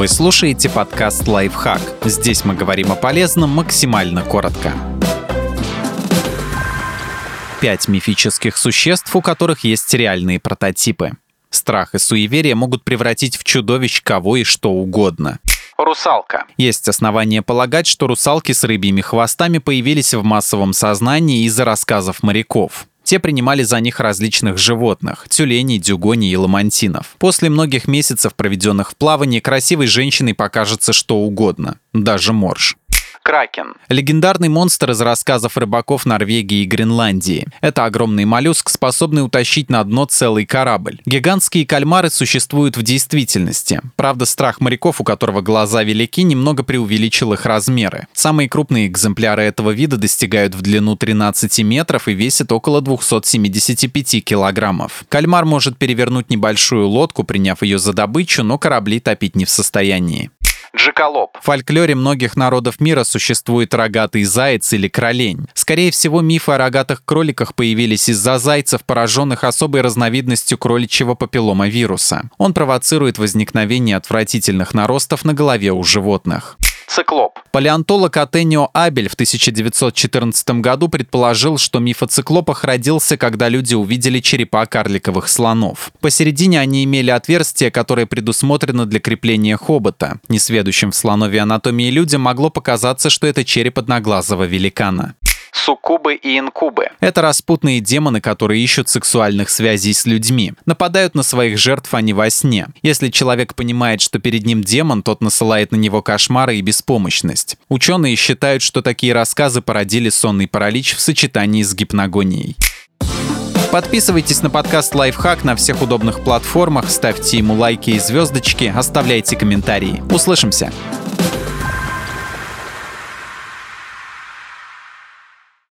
Вы слушаете подкаст «Лайфхак». Здесь мы говорим о полезном максимально коротко. Пять мифических существ, у которых есть реальные прототипы. Страх и суеверие могут превратить в чудовищ кого и что угодно. Русалка. Есть основания полагать, что русалки с рыбьими хвостами появились в массовом сознании из-за рассказов моряков. Те принимали за них различных животных – тюленей, дюгоней и ламантинов. После многих месяцев, проведенных в плавании, красивой женщиной покажется что угодно, даже морж. Кракен. Легендарный монстр из рассказов рыбаков Норвегии и Гренландии. Это огромный моллюск, способный утащить на дно целый корабль. Гигантские кальмары существуют в действительности. Правда, страх моряков, у которого глаза велики, немного преувеличил их размеры. Самые крупные экземпляры этого вида достигают в длину 13 метров и весят около 275 килограммов. Кальмар может перевернуть небольшую лодку, приняв ее за добычу, но корабли топить не в состоянии. Джеколоп. В фольклоре многих народов мира существует рогатый заяц или кролень. Скорее всего, мифы о рогатых кроликах появились из-за зайцев, пораженных особой разновидностью кроличьего папилломавируса. Он провоцирует возникновение отвратительных наростов на голове у животных циклоп. Палеонтолог Атенио Абель в 1914 году предположил, что миф о циклопах родился, когда люди увидели черепа карликовых слонов. Посередине они имели отверстие, которое предусмотрено для крепления хобота. Несведущим в слоновой анатомии людям могло показаться, что это череп одноглазого великана суккубы и инкубы. Это распутные демоны, которые ищут сексуальных связей с людьми. Нападают на своих жертв они во сне. Если человек понимает, что перед ним демон, тот насылает на него кошмары и беспомощность. Ученые считают, что такие рассказы породили сонный паралич в сочетании с гипногонией. Подписывайтесь на подкаст «Лайфхак» на всех удобных платформах, ставьте ему лайки и звездочки, оставляйте комментарии. Услышимся!